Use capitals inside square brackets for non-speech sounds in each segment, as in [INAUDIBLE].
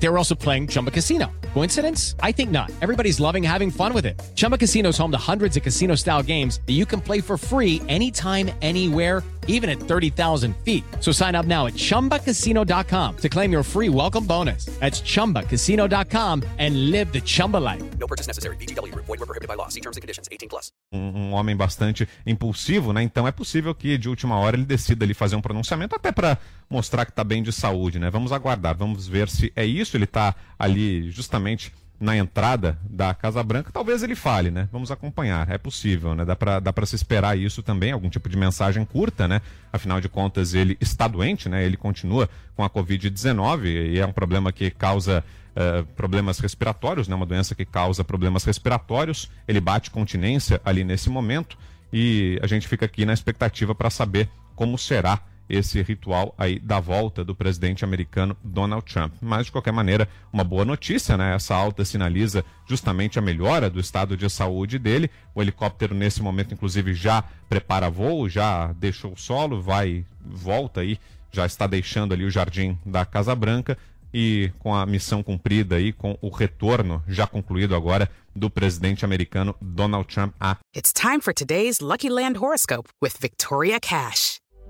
They were also playing Chumba Casino. Coincidence? I think not. Everybody's loving having fun with it. Chumba Casino is home to hundreds of casino style games that you can play for free anytime, anywhere, even at 30,000 feet. So sign up now at chumbacasino.com to claim your free welcome bonus. That's chumbacasino.com and live the Chumba life. No purchase necessary. Group. Void were prohibited by law. See terms and conditions. 18 plus. um, um homem bastante impulsivo, né? Então é possível que de última hora ele decida ali fazer um pronunciamento até para mostrar que está bem de saúde, né? Vamos aguardar, vamos ver se é isso. Ele está ali justamente na entrada da Casa Branca, talvez ele fale, né? Vamos acompanhar, é possível, né? Dá para dá se esperar isso também, algum tipo de mensagem curta, né? Afinal de contas, ele está doente, né? Ele continua com a Covid-19 e é um problema que causa eh, problemas respiratórios, né? Uma doença que causa problemas respiratórios. Ele bate continência ali nesse momento e a gente fica aqui na expectativa para saber como será esse ritual aí da volta do presidente americano Donald Trump. Mas, de qualquer maneira, uma boa notícia, né? Essa alta sinaliza justamente a melhora do estado de saúde dele. O helicóptero, nesse momento, inclusive, já prepara voo, já deixou o solo, vai, volta aí, já está deixando ali o jardim da Casa Branca e com a missão cumprida aí, com o retorno já concluído agora do presidente americano Donald Trump a It's time for today's Lucky Land horoscope with Victoria Cash.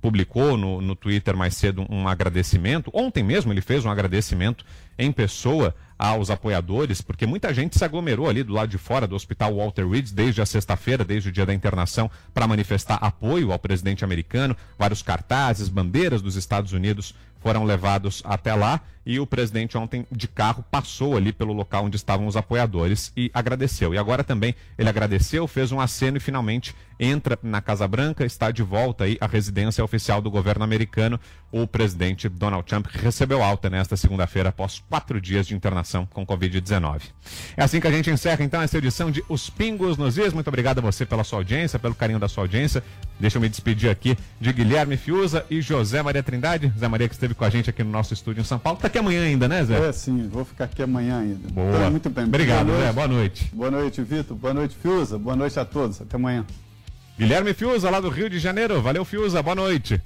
publicou no, no Twitter mais cedo um agradecimento. Ontem mesmo ele fez um agradecimento em pessoa aos apoiadores, porque muita gente se aglomerou ali do lado de fora do Hospital Walter Reed desde a sexta-feira, desde o dia da internação, para manifestar apoio ao presidente americano. Vários cartazes, bandeiras dos Estados Unidos foram levados até lá e o presidente ontem de carro passou ali pelo local onde estavam os apoiadores e agradeceu. E agora também ele agradeceu, fez um aceno e finalmente entra na Casa Branca, está de volta aí à residência oficial do governo americano, o presidente Donald Trump, recebeu alta nesta segunda-feira após quatro dias de internação com Covid-19. É assim que a gente encerra então essa edição de Os Pingos nos Is. Muito obrigado a você pela sua audiência, pelo carinho da sua audiência. Deixa eu me despedir aqui de Guilherme Fiuza e José Maria Trindade. Zé Maria que esteve com a gente aqui no nosso estúdio em São Paulo. Tá aqui amanhã ainda, né, Zé? É, sim, vou ficar aqui amanhã ainda. Boa. Então, muito bem. Obrigado, boa Zé. Boa noite. Boa noite, Vitor. Boa noite, Fiuza. Boa noite a todos. Até amanhã. Guilherme Fiuza, lá do Rio de Janeiro. Valeu, Fiuza. Boa noite.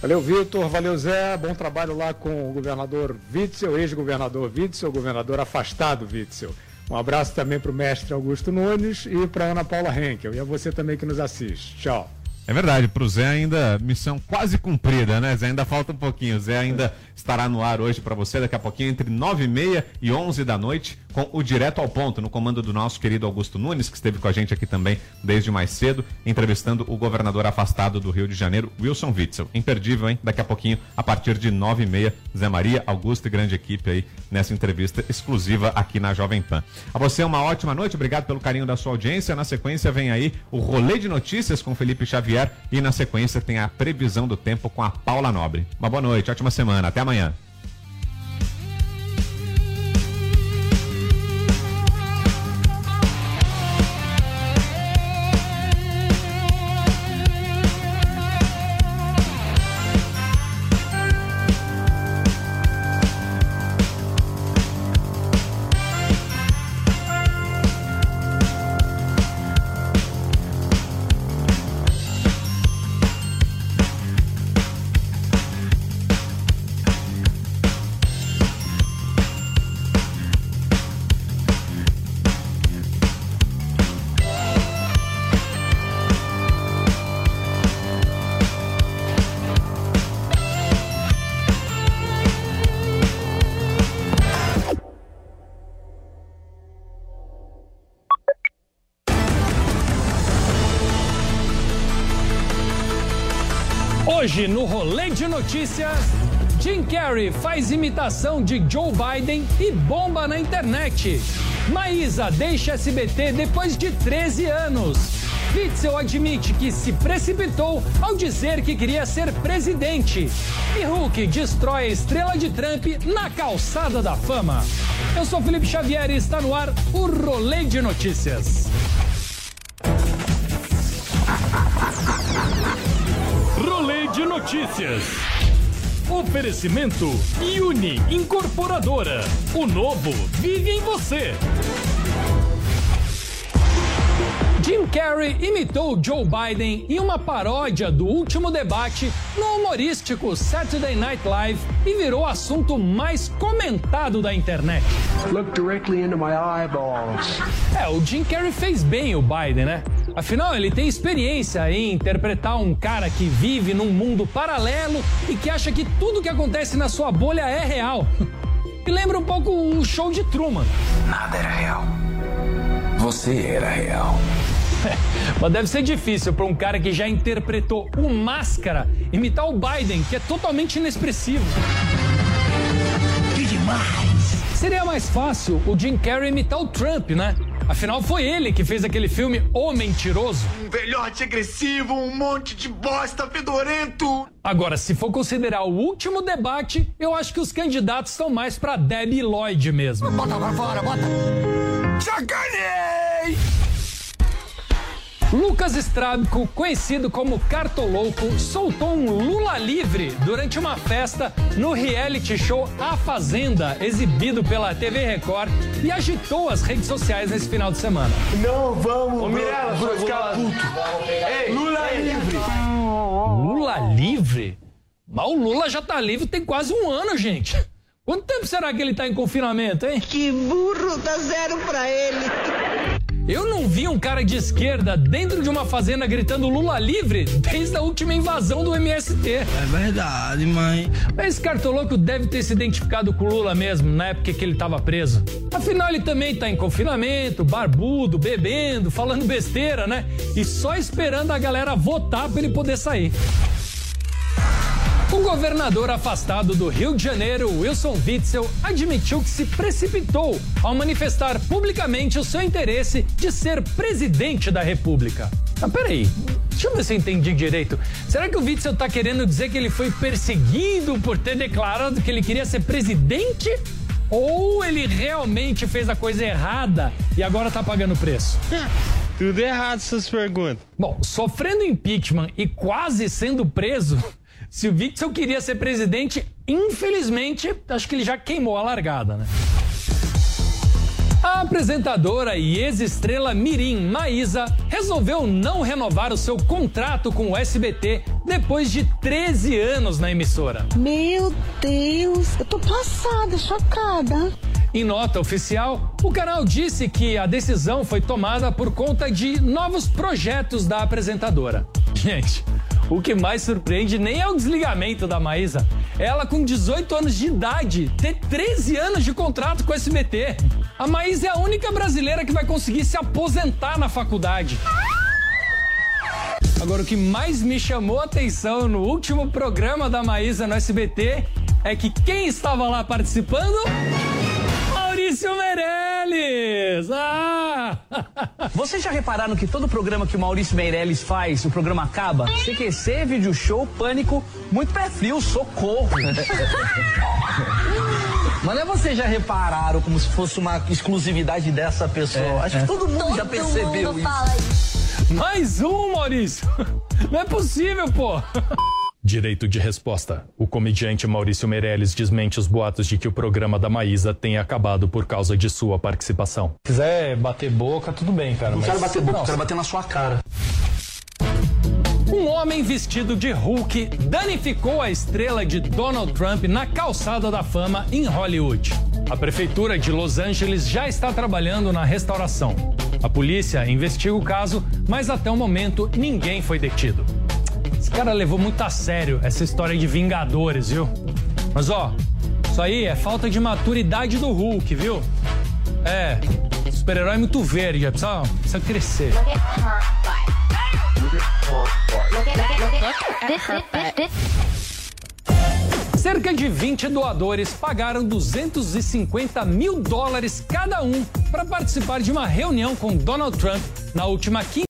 Valeu, Vitor. Valeu, Zé. Bom trabalho lá com o governador Witzel, ex-governador Witzel, governador afastado Witzel. Um abraço também para o mestre Augusto Nunes e para Ana Paula Henkel. E a você também que nos assiste. Tchau. É verdade, pro Zé ainda missão quase cumprida, né, Zé? Ainda falta um pouquinho. O Zé ainda estará no ar hoje para você, daqui a pouquinho, entre nove e meia e onze da noite, com o Direto ao Ponto, no comando do nosso querido Augusto Nunes, que esteve com a gente aqui também desde mais cedo, entrevistando o governador afastado do Rio de Janeiro, Wilson Witzel. Imperdível, hein? Daqui a pouquinho, a partir de nove e meia, Zé Maria, Augusto e grande equipe aí nessa entrevista exclusiva aqui na Jovem Pan. A você uma ótima noite, obrigado pelo carinho da sua audiência. Na sequência vem aí o Rolê de Notícias com Felipe Xavier e na sequência tem a previsão do tempo com a Paula Nobre. Uma boa noite, ótima semana, até amanhã. Hoje no Rolê de Notícias, Jim Carrey faz imitação de Joe Biden e bomba na internet. Maísa deixa SBT depois de 13 anos. Witzel admite que se precipitou ao dizer que queria ser presidente. E Hulk destrói a estrela de Trump na calçada da fama. Eu sou Felipe Xavier e está no ar o Rolê de Notícias. Notícias. Oferecimento Uni Incorporadora. O novo vive em você. Jim Carrey imitou Joe Biden em uma paródia do último debate no humorístico Saturday Night Live e virou assunto mais comentado da internet. Look directly into my eyeballs. É, o Jim Carrey fez bem o Biden, né? Afinal, ele tem experiência em interpretar um cara que vive num mundo paralelo e que acha que tudo que acontece na sua bolha é real. [LAUGHS] E lembra um pouco o show de Truman. Nada era real. Você era real. [LAUGHS] Mas deve ser difícil para um cara que já interpretou o Máscara imitar o Biden, que é totalmente inexpressivo. Que demais! Seria mais fácil o Jim Carrey imitar o Trump, né? Afinal, foi ele que fez aquele filme O Mentiroso. Um velhote agressivo, um monte de bosta fedorento. Agora, se for considerar o último debate, eu acho que os candidatos estão mais pra Debbie Lloyd mesmo. Bota pra fora, bota. Sacanei! Lucas Strábico, conhecido como Cartolouco, soltou um Lula livre durante uma festa no reality show A Fazenda, exibido pela TV Record, e agitou as redes sociais nesse final de semana. Não vamos. Ô, Mirella, vou ficar puto. Ei, Lula livre. Lula livre? Mas o Lula já tá livre tem quase um ano, gente. Quanto tempo será que ele tá em confinamento, hein? Que burro, dá zero pra ele. Eu não vi um cara de esquerda dentro de uma fazenda gritando Lula livre desde a última invasão do MST. É verdade, mãe. Esse cartoloco deve ter se identificado com o Lula mesmo, na época que ele estava preso. Afinal, ele também tá em confinamento, barbudo, bebendo, falando besteira, né? E só esperando a galera votar para ele poder sair. O governador afastado do Rio de Janeiro, Wilson Witzel, admitiu que se precipitou ao manifestar publicamente o seu interesse de ser presidente da República. Mas peraí, deixa eu ver se eu entendi direito. Será que o Witzel tá querendo dizer que ele foi perseguido por ter declarado que ele queria ser presidente? Ou ele realmente fez a coisa errada e agora tá pagando o preço? Tudo errado essas perguntas. Bom, sofrendo impeachment e quase sendo preso, se o Witzel queria ser presidente, infelizmente, acho que ele já queimou a largada, né? A apresentadora e ex-estrela Mirim Maísa resolveu não renovar o seu contrato com o SBT depois de 13 anos na emissora. Meu Deus, eu tô passada, chocada. Em nota oficial, o canal disse que a decisão foi tomada por conta de novos projetos da apresentadora. Gente, o que mais surpreende nem é o desligamento da Maísa. Ela, com 18 anos de idade, ter 13 anos de contrato com o SBT. A Maísa é a única brasileira que vai conseguir se aposentar na faculdade. Agora, o que mais me chamou a atenção no último programa da Maísa no SBT é que quem estava lá participando? Maurício Meirelles! Ah! [LAUGHS] Vocês já repararam que todo programa que o Maurício Meirelles faz, o programa acaba? CQC, vídeo show, pânico, muito pé frio, socorro. [LAUGHS] Mas não é vocês já repararam como se fosse uma exclusividade dessa pessoa? É, Acho é. que todo mundo já percebeu isso. Mais um, Maurício! [LAUGHS] Não é possível, pô! Direito de resposta. O comediante Maurício Meirelles desmente os boatos de que o programa da Maísa tenha acabado por causa de sua participação. Se quiser bater boca, tudo bem, cara. Não mas... quero bater boca, Não, quero bater na sua cara. Um homem vestido de Hulk danificou a estrela de Donald Trump na calçada da fama em Hollywood. A prefeitura de Los Angeles já está trabalhando na restauração. A polícia investiga o caso, mas até o momento ninguém foi detido. Esse cara levou muito a sério essa história de Vingadores, viu? Mas ó, isso aí é falta de maturidade do Hulk, viu? É, super-herói é muito verde, precisa, precisa crescer. Cerca de 20 doadores pagaram 250 mil dólares cada um para participar de uma reunião com Donald Trump na última quinta.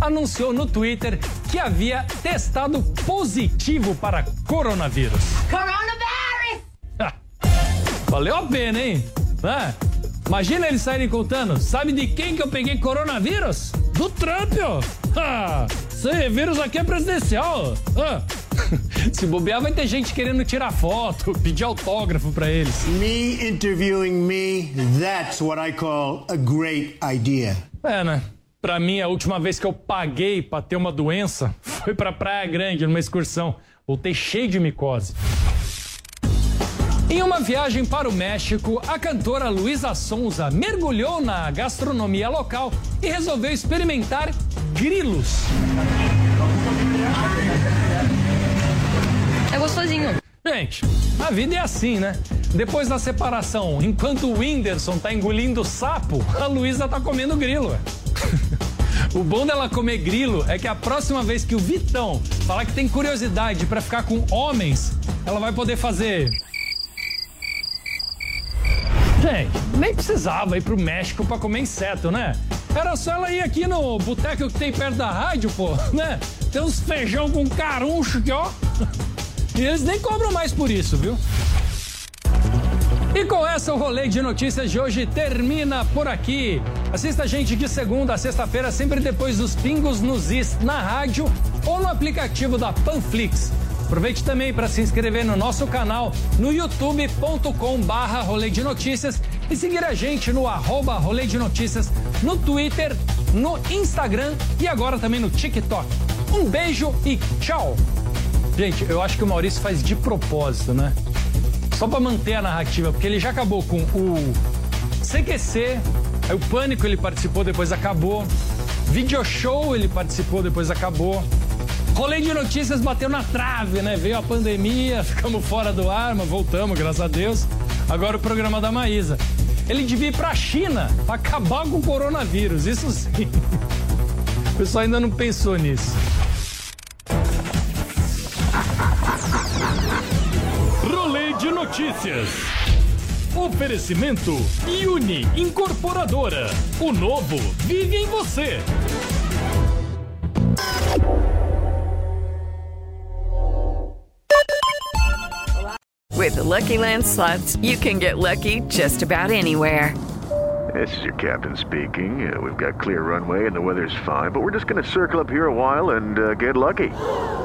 anunciou no Twitter que havia testado positivo para coronavírus. Coronavirus! Valeu a pena, hein? É. Imagina eles saírem contando. Sabe de quem que eu peguei coronavírus? Do Trump, ó. Ah, esse vírus aqui é presidencial. Ah. [LAUGHS] Se bobear, vai ter gente querendo tirar foto, pedir autógrafo pra eles. Me interviewing me, that's what I call a great idea. É, né? Pra mim, a última vez que eu paguei pra ter uma doença foi pra Praia Grande, numa excursão. Voltei cheio de micose. Em uma viagem para o México, a cantora Luísa Sonza mergulhou na gastronomia local e resolveu experimentar grilos. É gostosinho. Gente, a vida é assim, né? Depois da separação, enquanto o Whindersson tá engolindo sapo, a Luísa tá comendo grilo. [LAUGHS] O bom dela comer grilo é que a próxima vez que o Vitão falar que tem curiosidade pra ficar com homens, ela vai poder fazer. Gente, nem precisava ir pro México pra comer inseto, né? Era só ela ir aqui no boteco que tem perto da rádio, pô, né? Tem uns feijão com caruncho aqui, ó. [LAUGHS] E eles nem cobram mais por isso, viu? E com essa, o rolê de notícias de hoje termina por aqui. Assista a gente de segunda a sexta-feira, sempre depois dos pingos nos is na rádio ou no aplicativo da Panflix. Aproveite também para se inscrever no nosso canal no youtube.com barra rolê de notícias e seguir a gente no arroba rolê de notícias no Twitter, no Instagram e agora também no TikTok. Um beijo e tchau! Gente, eu acho que o Maurício faz de propósito, né? Só pra manter a narrativa, porque ele já acabou com o CQC, aí o Pânico ele participou, depois acabou. Video Show ele participou, depois acabou. Rolê de notícias bateu na trave, né? Veio a pandemia, [LAUGHS] ficamos fora do ar, mas voltamos, graças a Deus. Agora o programa da Maísa. Ele devia ir pra China pra acabar com o coronavírus, isso sim. [LAUGHS] O pessoal ainda não pensou nisso. Notícias. Oferecimento Uni Incorporadora. O novo vive em você. With the Lucky Land slots, you can get lucky just about anywhere. This is your captain speaking. Uh, we've got clear runway and the weather's fine, but we're just going to circle up here a while and uh, get lucky.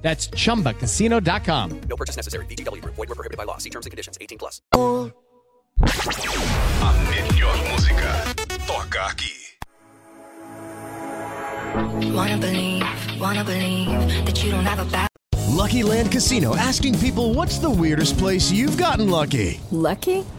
That's chumbacasino.com. No purchase necessary. VGW Group. Void were prohibited by law. See terms and conditions. 18 plus. A melhor música toca aqui. Wanna believe, wanna believe that you don't have a back. Lucky Land Casino asking people what's the weirdest place you've gotten lucky? Lucky?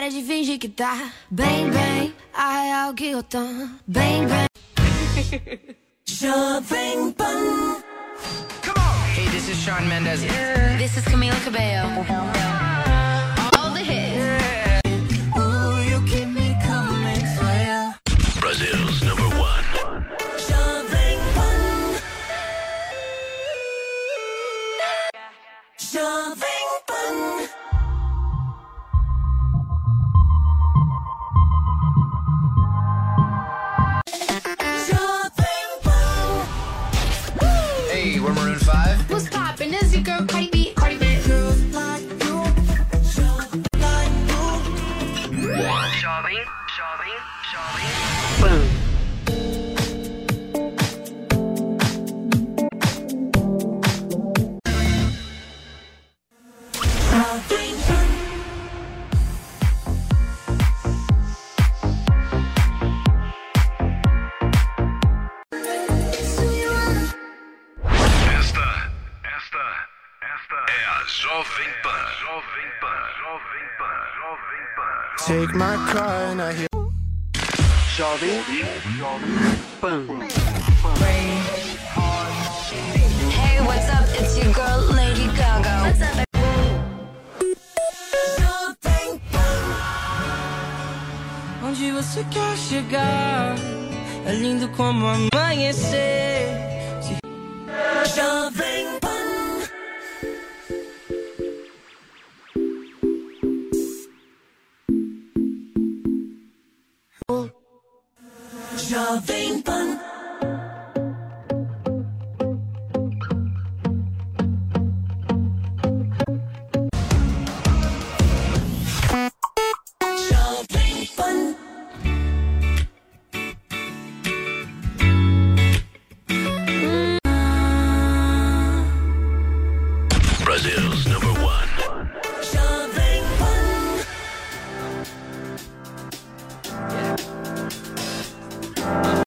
Para de fingir que tá bem, bem. A real que eu tô bem, bem. [LAUGHS] Jovem Pan. Hey, this is Sean Mendes. This is Camila Cabello. Take my car and I hear. Jovem Pan. Hey, what's up? It's your girl Lady Gaga. What's up? Jovem Onde você quer chegar? É lindo como amanhecer. Pan. Jovem Pan. Jovem Pan.